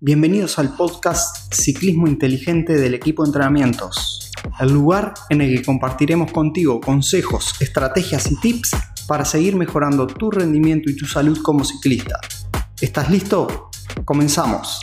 Bienvenidos al podcast Ciclismo Inteligente del equipo de entrenamientos, el lugar en el que compartiremos contigo consejos, estrategias y tips para seguir mejorando tu rendimiento y tu salud como ciclista. ¿Estás listo? Comenzamos.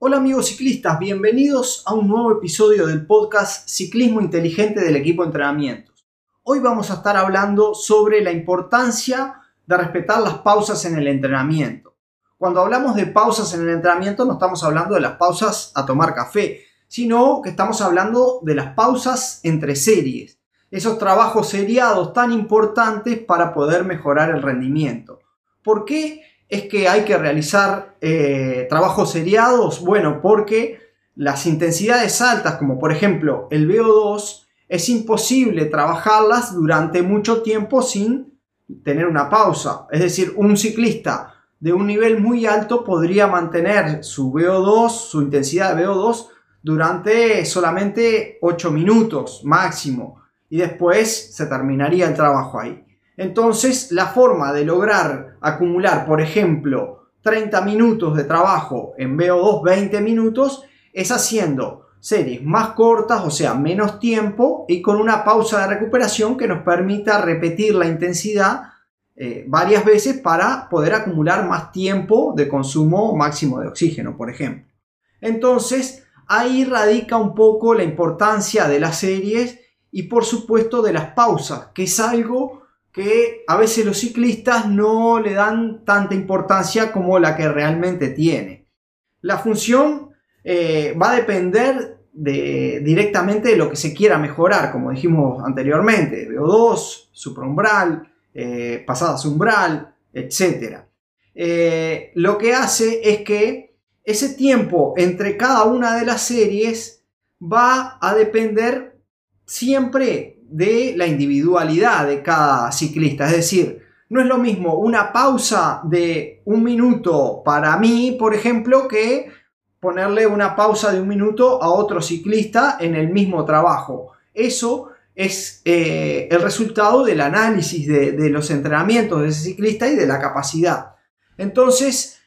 Hola amigos ciclistas, bienvenidos a un nuevo episodio del podcast Ciclismo Inteligente del equipo de entrenamientos. Hoy vamos a estar hablando sobre la importancia de respetar las pausas en el entrenamiento. Cuando hablamos de pausas en el entrenamiento no estamos hablando de las pausas a tomar café, sino que estamos hablando de las pausas entre series, esos trabajos seriados tan importantes para poder mejorar el rendimiento. ¿Por qué es que hay que realizar eh, trabajos seriados? Bueno, porque las intensidades altas, como por ejemplo el VO2, es imposible trabajarlas durante mucho tiempo sin tener una pausa. Es decir, un ciclista de un nivel muy alto podría mantener su VO2, su intensidad de VO2 durante solamente 8 minutos máximo y después se terminaría el trabajo ahí. Entonces, la forma de lograr acumular, por ejemplo, 30 minutos de trabajo en VO2 20 minutos es haciendo series más cortas, o sea, menos tiempo y con una pausa de recuperación que nos permita repetir la intensidad eh, varias veces para poder acumular más tiempo de consumo máximo de oxígeno, por ejemplo. Entonces, ahí radica un poco la importancia de las series y por supuesto de las pausas, que es algo que a veces los ciclistas no le dan tanta importancia como la que realmente tiene. La función eh, va a depender de, directamente de lo que se quiera mejorar, como dijimos anteriormente, VO2, supraumbral, eh, pasadas umbral, etc. Eh, lo que hace es que ese tiempo entre cada una de las series va a depender siempre de la individualidad de cada ciclista, es decir, no es lo mismo una pausa de un minuto para mí, por ejemplo, que ponerle una pausa de un minuto a otro ciclista en el mismo trabajo. Eso es eh, el resultado del análisis de, los entrenamientos de ese ciclista y de la capacidad. Entonces,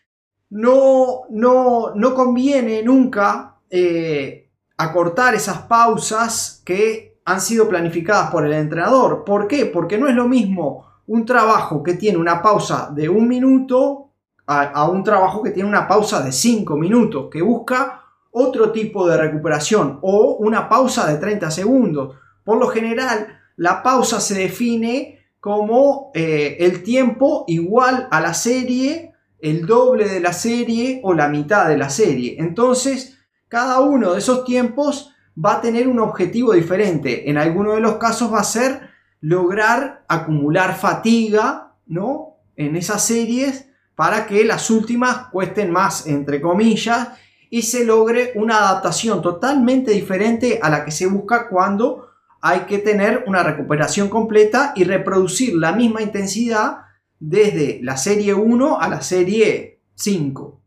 no, no, no conviene nunca eh, acortar esas pausas que han sido planificadas por el entrenador. ¿Por qué? Porque no es lo mismo un trabajo que tiene una pausa de un minuto a, un trabajo que tiene una pausa de 5 minutos, que busca otro tipo de recuperación o una pausa de 30 segundos. Por lo general, la pausa se define como eh, el tiempo igual a la serie, el doble de la serie o la mitad de la serie. Entonces, cada uno de esos tiempos va a tener un objetivo diferente. En algunos de los casos va a ser lograr acumular fatiga, ¿no? En esas series para que las últimas cuesten más, entre comillas, y se logre una adaptación totalmente diferente a la que se busca cuando hay que tener una recuperación completa y reproducir la misma intensidad desde la serie 1 a la serie 5.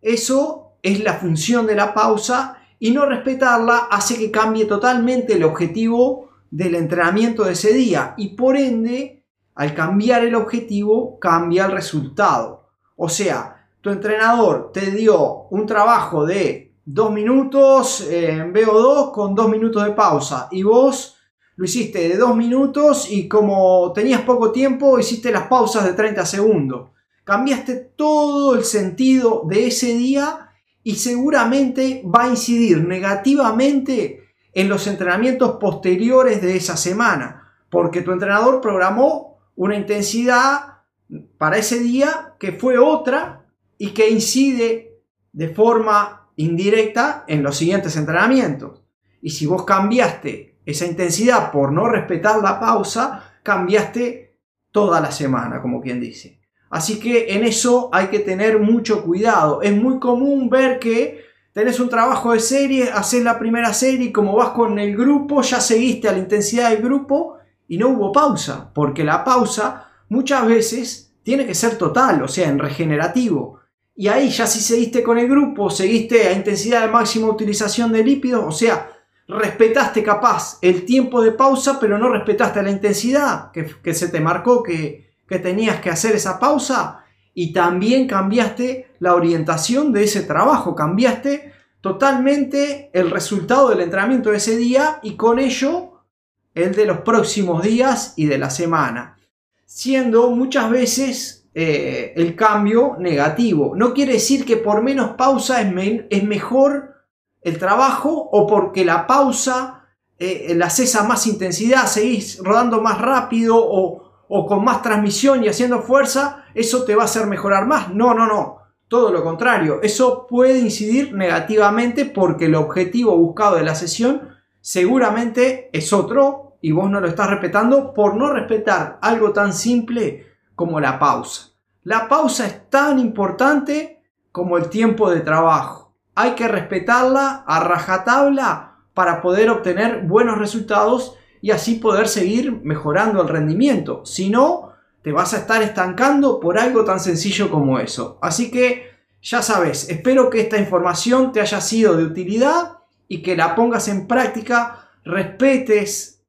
Eso es la función de la pausa y no respetarla hace que cambie totalmente el objetivo del entrenamiento de ese día y por ende al cambiar el objetivo, cambia el resultado. O sea, tu entrenador te dio un trabajo de 2 minutos en VO2 con 2 minutos de pausa y vos lo hiciste de 2 minutos y como tenías poco tiempo hiciste las pausas de 30 segundos. Cambiaste todo el sentido de ese día y seguramente va a incidir negativamente en los entrenamientos posteriores de esa semana, porque tu entrenador programó una intensidad para ese día que fue otra y que incide de forma indirecta en los siguientes entrenamientos. Y si vos cambiaste esa intensidad por no respetar la pausa, cambiaste toda la semana, como quien dice. Así que en eso hay que tener mucho cuidado. Es muy común ver que tenés un trabajo de serie, haces la primera serie y como vas con el grupo, ya seguiste a la intensidad del grupo y no hubo pausa, porque la pausa muchas veces tiene que ser total, o sea, en regenerativo. Y ahí ya si seguiste con el grupo, seguiste a intensidad de máxima utilización de lípidos, o sea, respetaste capaz el tiempo de pausa, pero no respetaste la intensidad que, se te marcó que, que tenías que hacer esa pausa, y también cambiaste la orientación de ese trabajo, cambiaste totalmente el resultado del entrenamiento de ese día y con ello el de los próximos días y de la semana, siendo muchas veces eh, el cambio negativo. No quiere decir que por menos pausa es, mejor el trabajo o porque la pausa eh, la haces a más intensidad, seguís rodando más rápido o, o con más transmisión y haciendo fuerza, eso te va a hacer mejorar más. No, no, no. Todo lo contrario, eso puede incidir negativamente porque el objetivo buscado de la sesión seguramente es otro y vos no lo estás respetando por no respetar algo tan simple como la pausa. La pausa es tan importante como el tiempo de trabajo. Hay que respetarla a rajatabla para poder obtener buenos resultados y así poder seguir mejorando el rendimiento. Si no, te vas a estar estancando por algo tan sencillo como eso. Así que ya sabes, espero que esta información te haya sido de utilidad y que la pongas en práctica, respetes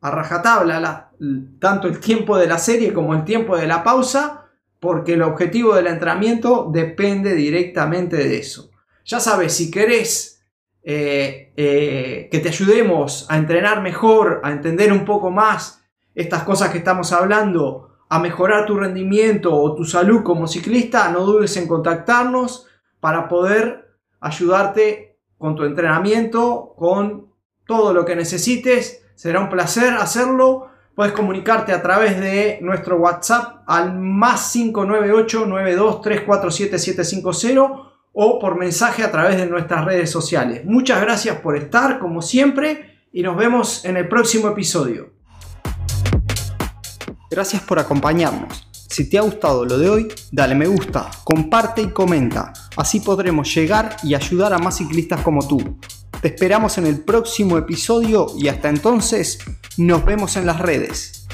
a rajatabla tanto el tiempo de la serie como el tiempo de la pausa, porque el objetivo del entrenamiento depende directamente de eso. Ya sabes, si querés eh, eh, que te ayudemos a entrenar mejor, a entender un poco más estas cosas que estamos hablando, a mejorar tu rendimiento o tu salud como ciclista, no dudes en contactarnos para poder ayudarte con tu entrenamiento, con todo lo que necesites. Será un placer hacerlo. Puedes comunicarte a través de nuestro WhatsApp al más 598 750 o por mensaje a través de nuestras redes sociales. Muchas gracias por estar como siempre y nos vemos en el próximo episodio. Gracias por acompañarnos. Si te ha gustado lo de hoy, dale me gusta, comparte y comenta. Así podremos llegar y ayudar a más ciclistas como tú. Te esperamos en el próximo episodio y hasta entonces nos vemos en las redes.